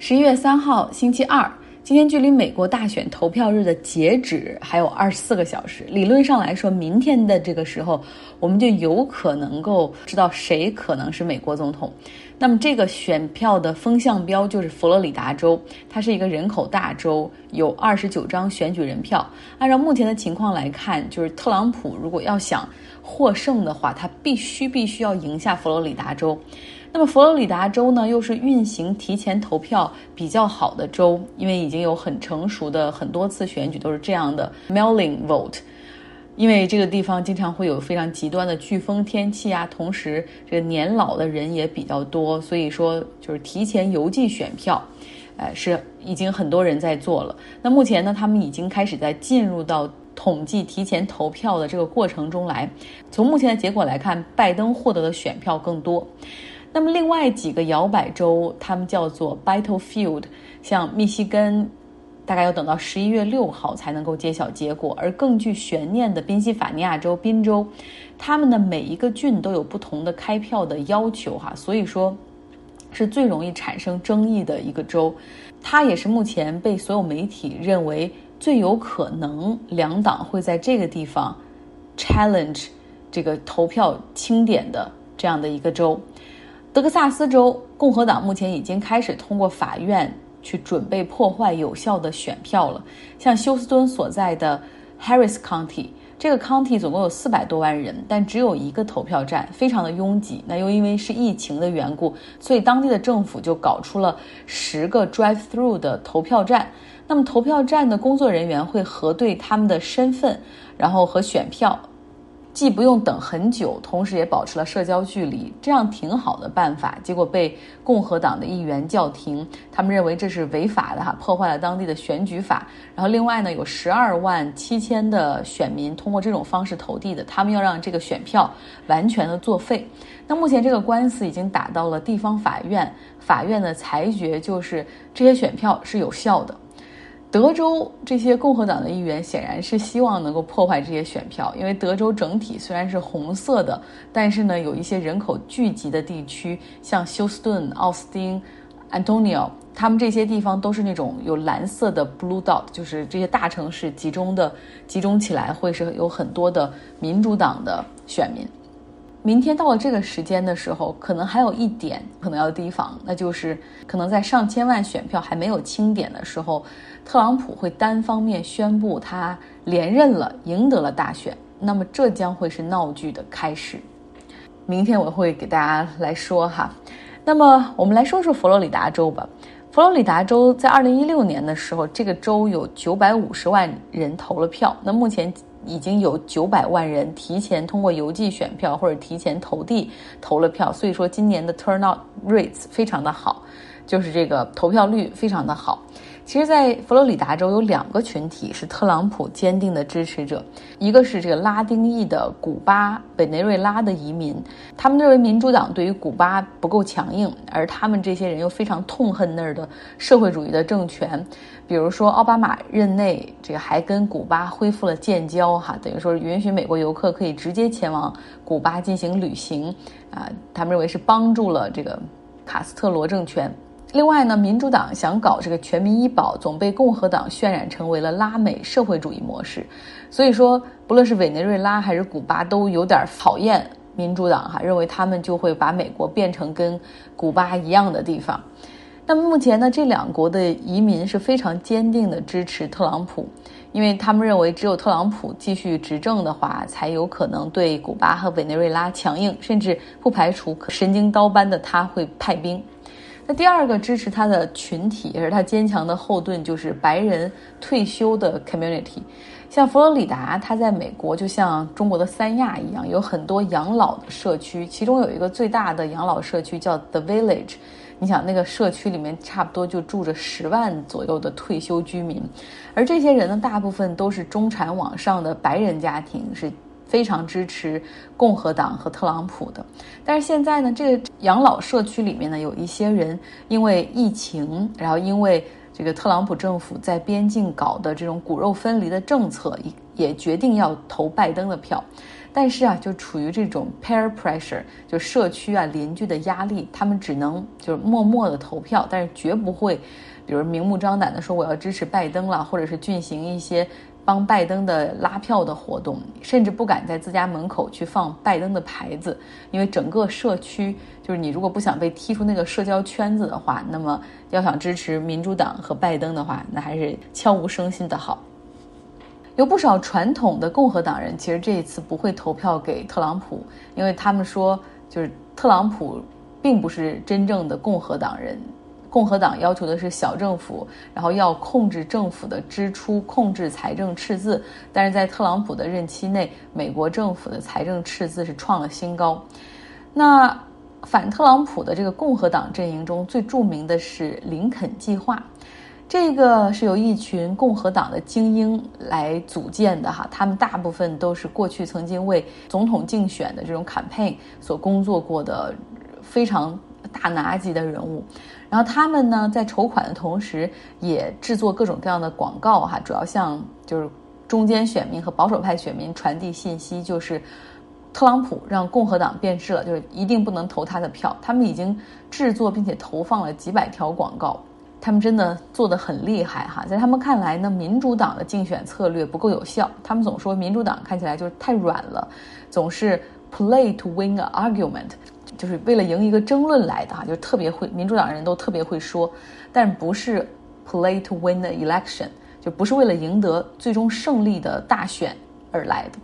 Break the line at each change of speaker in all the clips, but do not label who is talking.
十一月三号，星期二。今天距离美国大选投票日的截止还有二十四个小时。理论上来说，明天的这个时候，我们就有可能够知道谁可能是美国总统。那么，这个选票的风向标就是佛罗里达州，它是一个人口大州，有二十九张选举人票。按照目前的情况来看，就是特朗普如果要想获胜的话，他必须必须要赢下佛罗里达州。那么佛罗里达州呢，又是运行提前投票比较好的州，因为已经有很成熟的很多次选举都是这样的 mailing vote。因为这个地方经常会有非常极端的飓风天气啊，同时这个年老的人也比较多，所以说就是提前邮寄选票，呃，是已经很多人在做了。那目前呢，他们已经开始在进入到统计提前投票的这个过程中来。从目前的结果来看，拜登获得的选票更多。那么另外几个摇摆州，他们叫做 battlefield，像密西根，大概要等到十一月六号才能够揭晓结果。而更具悬念的宾夕法尼亚州宾州，他们的每一个郡都有不同的开票的要求哈，所以说是最容易产生争议的一个州。它也是目前被所有媒体认为最有可能两党会在这个地方 challenge 这个投票清点的这样的一个州。德克萨斯州共和党目前已经开始通过法院去准备破坏有效的选票了。像休斯敦所在的 Harris County，这个 county 总共有四百多万人，但只有一个投票站，非常的拥挤。那又因为是疫情的缘故，所以当地的政府就搞出了十个 drive-through 的投票站。那么投票站的工作人员会核对他们的身份，然后和选票。既不用等很久，同时也保持了社交距离，这样挺好的办法。结果被共和党的议员叫停，他们认为这是违法的哈，破坏了当地的选举法。然后另外呢，有十二万七千的选民通过这种方式投递的，他们要让这个选票完全的作废。那目前这个官司已经打到了地方法院，法院的裁决就是这些选票是有效的。德州这些共和党的议员显然是希望能够破坏这些选票，因为德州整体虽然是红色的，但是呢，有一些人口聚集的地区，像休斯顿、奥斯汀、Antonio，他们这些地方都是那种有蓝色的 blue dot，就是这些大城市集中的集中起来会是有很多的民主党的选民。明天到了这个时间的时候，可能还有一点可能要提防，那就是可能在上千万选票还没有清点的时候，特朗普会单方面宣布他连任了，赢得了大选。那么这将会是闹剧的开始。明天我会给大家来说哈。那么我们来说说佛罗里达州吧。佛罗里达州在二零一六年的时候，这个州有九百五十万人投了票。那目前。已经有九百万人提前通过邮寄选票或者提前投递投了票，所以说今年的 turnout rates 非常的好，就是这个投票率非常的好。其实，在佛罗里达州有两个群体是特朗普坚定的支持者，一个是这个拉丁裔的古巴委内瑞拉的移民，他们认为民主党对于古巴不够强硬，而他们这些人又非常痛恨那儿的社会主义的政权。比如说，奥巴马任内，这个还跟古巴恢复了建交，哈，等于说允许美国游客可以直接前往古巴进行旅行，啊，他们认为是帮助了这个卡斯特罗政权。另外呢，民主党想搞这个全民医保，总被共和党渲染成为了拉美社会主义模式。所以说，不论是委内瑞拉还是古巴，都有点讨厌民主党哈，认为他们就会把美国变成跟古巴一样的地方。那么目前呢，这两国的移民是非常坚定的支持特朗普，因为他们认为只有特朗普继续执政的话，才有可能对古巴和委内瑞拉强硬，甚至不排除神经刀般的他会派兵。那第二个支持他的群体，也是他坚强的后盾，就是白人退休的 community。像佛罗里达，它在美国就像中国的三亚一样，有很多养老的社区，其中有一个最大的养老社区叫 The Village。你想，那个社区里面差不多就住着十万左右的退休居民，而这些人呢，大部分都是中产往上的白人家庭，是。非常支持共和党和特朗普的，但是现在呢，这个养老社区里面呢，有一些人因为疫情，然后因为这个特朗普政府在边境搞的这种骨肉分离的政策，也也决定要投拜登的票。但是啊，就处于这种 peer pressure，就社区啊邻居的压力，他们只能就是默默的投票，但是绝不会，比如明目张胆的说我要支持拜登了，或者是进行一些。帮拜登的拉票的活动，甚至不敢在自家门口去放拜登的牌子，因为整个社区就是你如果不想被踢出那个社交圈子的话，那么要想支持民主党和拜登的话，那还是悄无声息的好。有不少传统的共和党人其实这一次不会投票给特朗普，因为他们说就是特朗普并不是真正的共和党人。共和党要求的是小政府，然后要控制政府的支出，控制财政赤字。但是在特朗普的任期内，美国政府的财政赤字是创了新高。那反特朗普的这个共和党阵营中最著名的是林肯计划，这个是由一群共和党的精英来组建的哈，他们大部分都是过去曾经为总统竞选的这种 campaign 所工作过的非常大拿级的人物。然后他们呢，在筹款的同时，也制作各种各样的广告哈，主要向就是中间选民和保守派选民传递信息，就是特朗普让共和党变质了，就是一定不能投他的票。他们已经制作并且投放了几百条广告，他们真的做得很厉害哈。在他们看来呢，民主党的竞选策略不够有效，他们总说民主党看起来就是太软了，总是 play to win a argument，。就是为了赢一个争论来的哈，就特别会，民主党人都特别会说，但不是 play to win the election，就不是为了赢得最终胜利的大选而来的。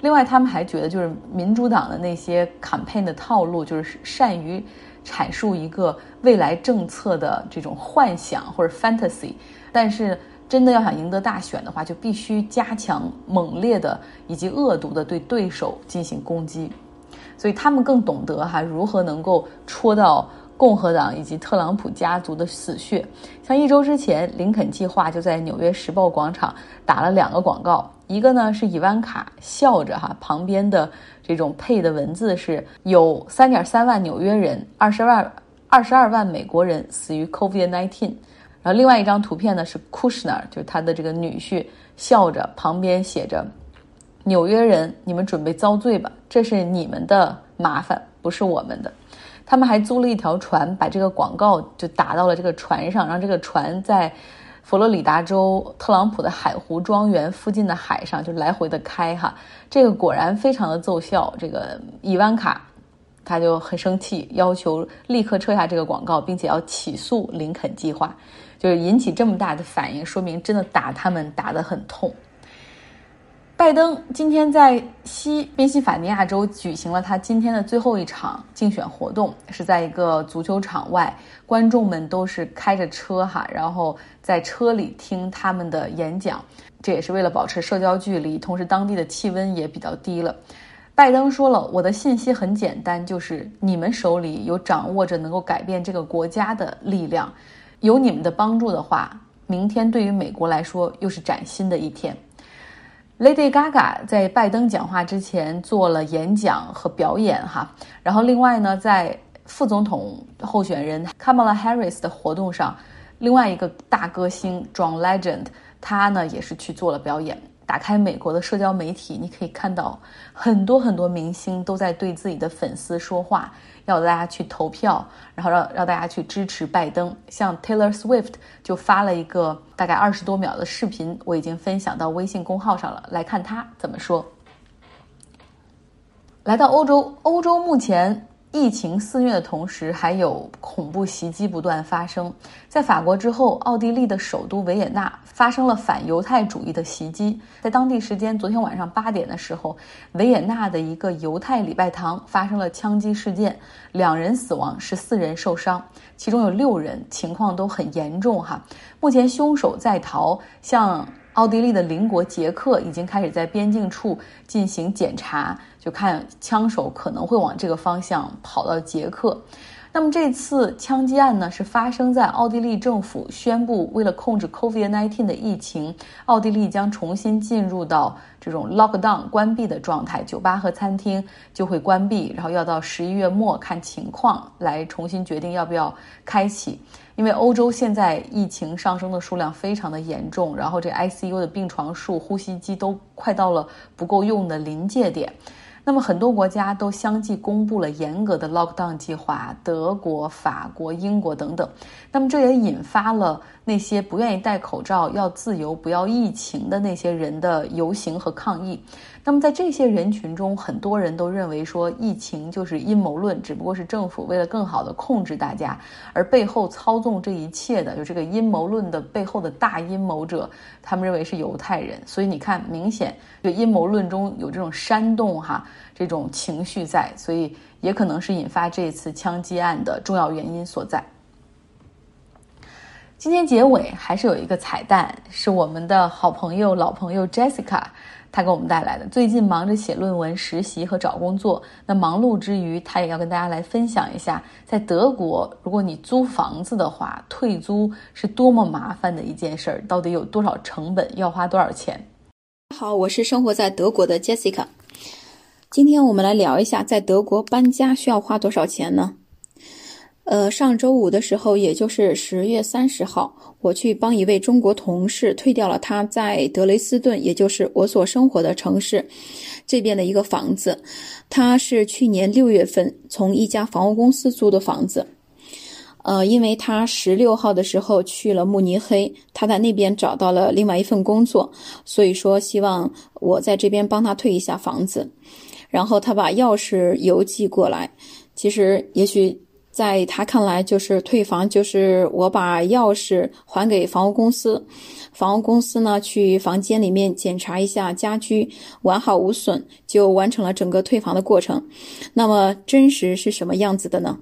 另外，他们还觉得就是民主党的那些 campaign 的套路，就是善于阐述一个未来政策的这种幻想或者 fantasy，但是真的要想赢得大选的话，就必须加强猛烈的以及恶毒的对对手进行攻击。所以他们更懂得哈如何能够戳到共和党以及特朗普家族的死穴。像一周之前，林肯计划就在纽约时报广场打了两个广告，一个呢是伊万卡笑着哈，旁边的这种配的文字是有三点三万纽约人，二十万二十二万美国人死于 COVID-19。然后另外一张图片呢是 Kushner，就是他的这个女婿笑着，旁边写着。纽约人，你们准备遭罪吧！这是你们的麻烦，不是我们的。他们还租了一条船，把这个广告就打到了这个船上，让这个船在佛罗里达州特朗普的海湖庄园附近的海上就来回的开哈。这个果然非常的奏效。这个伊万卡他就很生气，要求立刻撤下这个广告，并且要起诉林肯计划。就是引起这么大的反应，说明真的打他们打得很痛。拜登今天在西宾夕法尼亚州举行了他今天的最后一场竞选活动，是在一个足球场外，观众们都是开着车哈，然后在车里听他们的演讲，这也是为了保持社交距离，同时当地的气温也比较低了。拜登说了，我的信息很简单，就是你们手里有掌握着能够改变这个国家的力量，有你们的帮助的话，明天对于美国来说又是崭新的一天。Lady Gaga 在拜登讲话之前做了演讲和表演，哈。然后另外呢，在副总统候选人 Kamala Harris 的活动上，另外一个大歌星 John Legend，他呢也是去做了表演。打开美国的社交媒体，你可以看到很多很多明星都在对自己的粉丝说话。要大家去投票，然后让让大家去支持拜登。像 Taylor Swift 就发了一个大概二十多秒的视频，我已经分享到微信公号上了，来看他怎么说。来到欧洲，欧洲目前。疫情肆虐的同时，还有恐怖袭击不断发生。在法国之后，奥地利的首都维也纳发生了反犹太主义的袭击。在当地时间昨天晚上八点的时候，维也纳的一个犹太礼拜堂发生了枪击事件，两人死亡，十四人受伤，其中有六人情况都很严重。哈，目前凶手在逃，像。奥地利的邻国捷克已经开始在边境处进行检查，就看枪手可能会往这个方向跑到捷克。那么这次枪击案呢，是发生在奥地利政府宣布为了控制 COVID-19 的疫情，奥地利将重新进入到这种 lockdown 关闭的状态，酒吧和餐厅就会关闭，然后要到十一月末看情况来重新决定要不要开启。因为欧洲现在疫情上升的数量非常的严重，然后这 ICU 的病床数、呼吸机都快到了不够用的临界点，那么很多国家都相继公布了严格的 lockdown 计划，德国、法国、英国等等。那么这也引发了那些不愿意戴口罩、要自由、不要疫情的那些人的游行和抗议。那么在这些人群中，很多人都认为说疫情就是阴谋论，只不过是政府为了更好的控制大家，而背后操纵这一切的，就这个阴谋论的背后的大阴谋者，他们认为是犹太人。所以你看，明显这个阴谋论中有这种煽动哈这种情绪在，所以也可能是引发这次枪击案的重要原因所在。今天结尾还是有一个彩蛋，是我们的好朋友、老朋友 Jessica。他给我们带来的，最近忙着写论文、实习和找工作。那忙碌之余，他也要跟大家来分享一下，在德国，如果你租房子的话，退租是多么麻烦的一件事儿，到底有多少成本，要花多少钱？
好，我是生活在德国的 Jessica。今天我们来聊一下，在德国搬家需要花多少钱呢？呃，上周五的时候，也就是十月三十号，我去帮一位中国同事退掉了他在德雷斯顿，也就是我所生活的城市这边的一个房子。他是去年六月份从一家房屋公司租的房子。呃，因为他十六号的时候去了慕尼黑，他在那边找到了另外一份工作，所以说希望我在这边帮他退一下房子。然后他把钥匙邮寄过来。其实也许。在他看来，就是退房，就是我把钥匙还给房屋公司，房屋公司呢去房间里面检查一下家居完好无损，就完成了整个退房的过程。那么真实是什么样子的呢？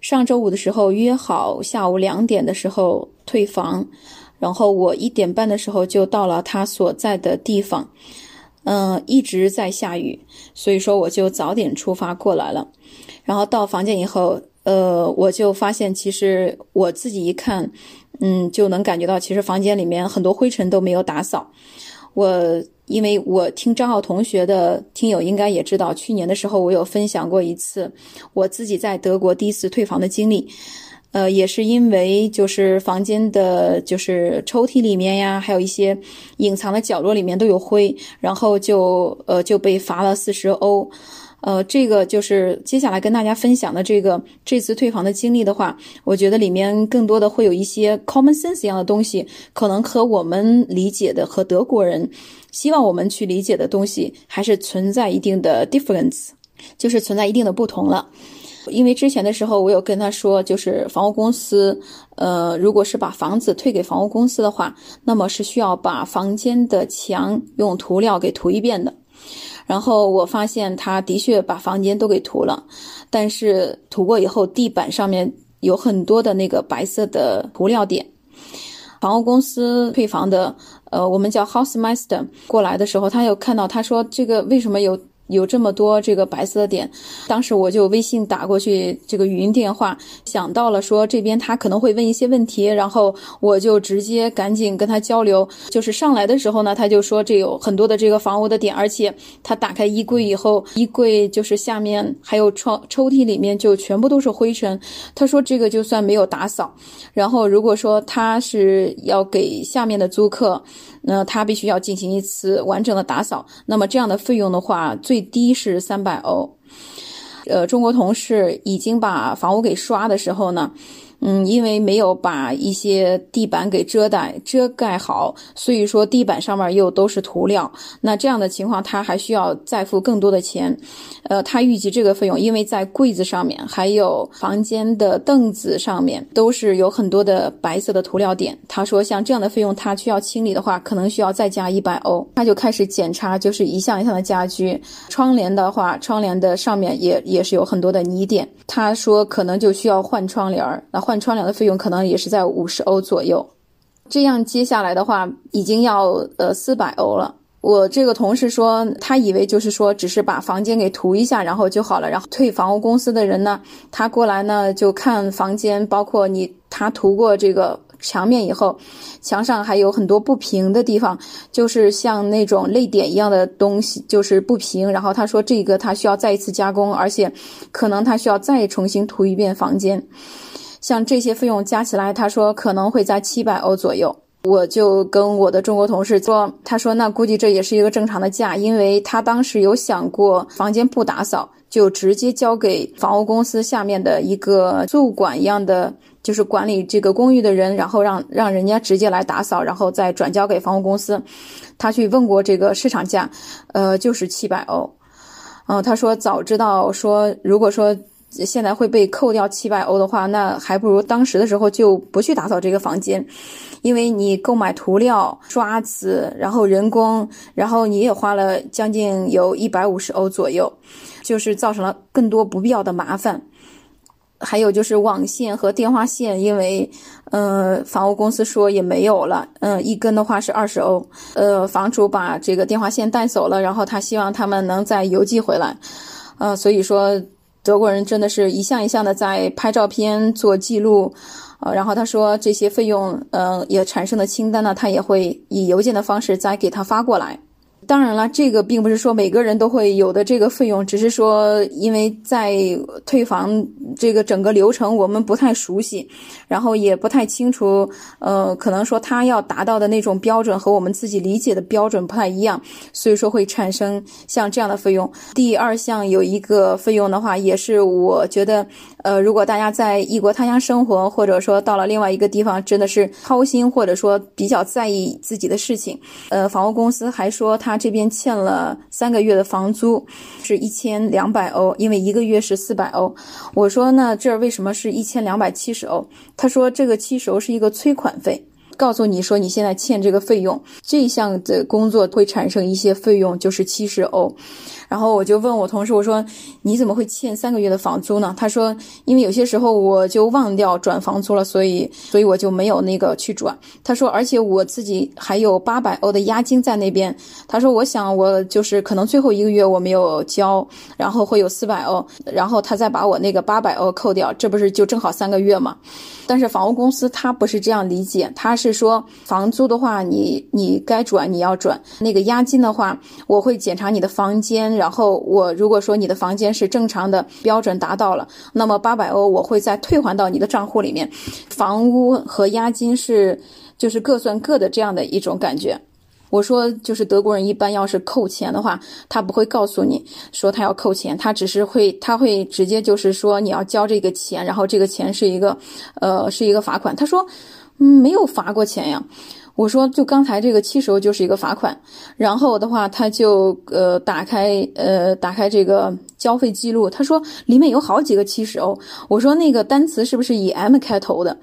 上周五的时候约好下午两点的时候退房，然后我一点半的时候就到了他所在的地方，嗯，一直在下雨，所以说我就早点出发过来了。然后到房间以后，呃，我就发现，其实我自己一看，嗯，就能感觉到，其实房间里面很多灰尘都没有打扫。我因为我听张浩同学的听友应该也知道，去年的时候我有分享过一次我自己在德国第一次退房的经历，呃，也是因为就是房间的，就是抽屉里面呀，还有一些隐藏的角落里面都有灰，然后就呃就被罚了四十欧。呃，这个就是接下来跟大家分享的这个这次退房的经历的话，我觉得里面更多的会有一些 common sense 一样的东西，可能和我们理解的和德国人希望我们去理解的东西还是存在一定的 difference，就是存在一定的不同了。因为之前的时候我有跟他说，就是房屋公司，呃，如果是把房子退给房屋公司的话，那么是需要把房间的墙用涂料给涂一遍的。然后我发现他的确把房间都给涂了，但是涂过以后，地板上面有很多的那个白色的涂料点。房屋公司退房的，呃，我们叫 house master 过来的时候，他有看到，他说这个为什么有？有这么多这个白色的点，当时我就微信打过去这个语音电话，想到了说这边他可能会问一些问题，然后我就直接赶紧跟他交流。就是上来的时候呢，他就说这有很多的这个房屋的点，而且他打开衣柜以后，衣柜就是下面还有窗抽屉里面就全部都是灰尘。他说这个就算没有打扫，然后如果说他是要给下面的租客。那他必须要进行一次完整的打扫，那么这样的费用的话，最低是三百欧。呃，中国同事已经把房屋给刷的时候呢。嗯，因为没有把一些地板给遮盖遮盖好，所以说地板上面又都是涂料。那这样的情况，他还需要再付更多的钱。呃，他预计这个费用，因为在柜子上面还有房间的凳子上面都是有很多的白色的涂料点。他说，像这样的费用，他需要清理的话，可能需要再加一百欧。他就开始检查，就是一项一项的家居，窗帘的话，窗帘的上面也也是有很多的泥点。他说，可能就需要换窗帘儿。那换。换窗帘的费用可能也是在五十欧左右，这样接下来的话已经要呃四百欧了。我这个同事说，他以为就是说只是把房间给涂一下，然后就好了。然后退房屋公司的人呢，他过来呢就看房间，包括你他涂过这个墙面以后，墙上还有很多不平的地方，就是像那种泪点一样的东西，就是不平。然后他说这个他需要再一次加工，而且可能他需要再重新涂一遍房间。像这些费用加起来，他说可能会在七百欧左右。我就跟我的中国同事说，他说那估计这也是一个正常的价，因为他当时有想过房间不打扫，就直接交给房屋公司下面的一个宿管一样的，就是管理这个公寓的人，然后让让人家直接来打扫，然后再转交给房屋公司。他去问过这个市场价，呃，就是七百欧。嗯，他说早知道说，如果说现在会被扣掉七百欧的话，那还不如当时的时候就不去打扫这个房间，因为你购买涂料、刷子，然后人工，然后你也花了将近有一百五十欧左右，就是造成了更多不必要的麻烦。还有就是网线和电话线，因为，呃，房屋公司说也没有了，嗯，一根的话是二十欧，呃，房主把这个电话线带走了，然后他希望他们能再邮寄回来，呃，所以说德国人真的是一项一项的在拍照片做记录，呃，然后他说这些费用，嗯，也产生的清单呢，他也会以邮件的方式再给他发过来。当然了，这个并不是说每个人都会有的这个费用，只是说因为在退房这个整个流程我们不太熟悉，然后也不太清楚，呃，可能说他要达到的那种标准和我们自己理解的标准不太一样，所以说会产生像这样的费用。第二项有一个费用的话，也是我觉得，呃，如果大家在异国他乡生活，或者说到了另外一个地方，真的是操心或者说比较在意自己的事情，呃，房屋公司还说他。这边欠了三个月的房租，是一千两百欧，因为一个月是四百欧。我说那这为什么是一千两百七十欧？他说这个七十欧是一个催款费。告诉你说你现在欠这个费用，这项的工作会产生一些费用，就是七十欧。然后我就问我同事，我说你怎么会欠三个月的房租呢？他说因为有些时候我就忘掉转房租了，所以所以我就没有那个去转。他说而且我自己还有八百欧的押金在那边。他说我想我就是可能最后一个月我没有交，然后会有四百欧，然后他再把我那个八百欧扣掉，这不是就正好三个月吗？但是房屋公司他不是这样理解，他是是说房租的话，你你该转你要转，那个押金的话，我会检查你的房间，然后我如果说你的房间是正常的标准达到了，那么八百欧我会再退还到你的账户里面，房屋和押金是就是各算各的这样的一种感觉。我说，就是德国人一般要是扣钱的话，他不会告诉你说他要扣钱，他只是会，他会直接就是说你要交这个钱，然后这个钱是一个，呃，是一个罚款。他说，嗯，没有罚过钱呀。我说，就刚才这个七十欧就是一个罚款。然后的话，他就呃打开呃打开这个交费记录，他说里面有好几个七十欧。我说那个单词是不是以 M 开头的？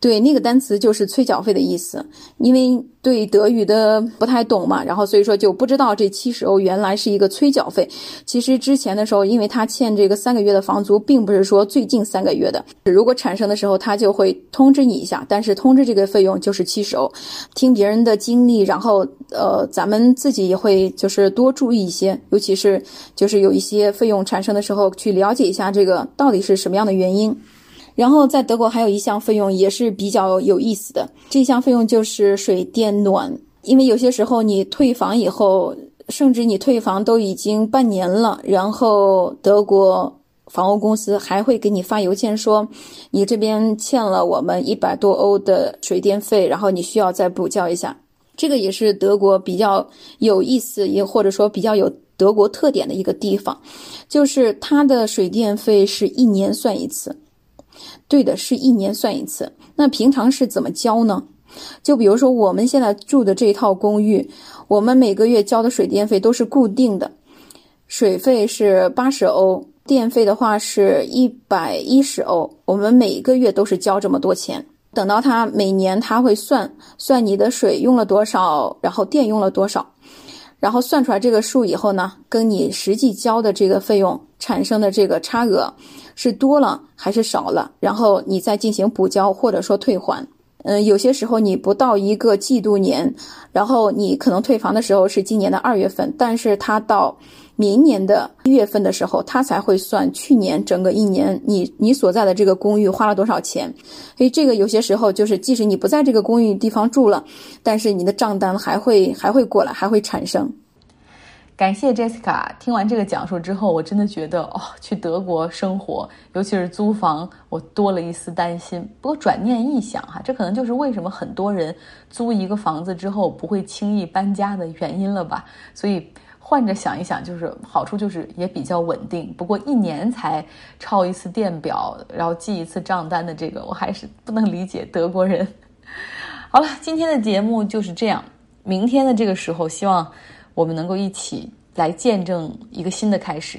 对，那个单词就是催缴费的意思，因为。对德语的不太懂嘛，然后所以说就不知道这七十欧原来是一个催缴费。其实之前的时候，因为他欠这个三个月的房租，并不是说最近三个月的。如果产生的时候，他就会通知你一下，但是通知这个费用就是七十欧。听别人的经历，然后呃，咱们自己也会就是多注意一些，尤其是就是有一些费用产生的时候，去了解一下这个到底是什么样的原因。然后在德国还有一项费用也是比较有意思的，这项费用就是水电暖。因为有些时候你退房以后，甚至你退房都已经半年了，然后德国房屋公司还会给你发邮件说，你这边欠了我们一百多欧的水电费，然后你需要再补交一下。这个也是德国比较有意思，也或者说比较有德国特点的一个地方，就是它的水电费是一年算一次。对的，是一年算一次。那平常是怎么交呢？就比如说我们现在住的这套公寓，我们每个月交的水电费都是固定的，水费是八十欧，电费的话是一百一十欧。我们每个月都是交这么多钱。等到他每年他会算算你的水用了多少，然后电用了多少，然后算出来这个数以后呢，跟你实际交的这个费用产生的这个差额。是多了还是少了？然后你再进行补交或者说退还。嗯，有些时候你不到一个季度年，然后你可能退房的时候是今年的二月份，但是他到明年的一月份的时候，他才会算去年整个一年你你所在的这个公寓花了多少钱。所以这个有些时候就是，即使你不在这个公寓地方住了，但是你的账单还会还会过来，还会产生。
感谢 Jessica。听完这个讲述之后，我真的觉得哦，去德国生活，尤其是租房，我多了一丝担心。不过转念一想，哈，这可能就是为什么很多人租一个房子之后不会轻易搬家的原因了吧。所以换着想一想，就是好处就是也比较稳定。不过一年才抄一次电表，然后记一次账单的这个，我还是不能理解德国人。好了，今天的节目就是这样。明天的这个时候，希望我们能够一起来见证一个新的开始。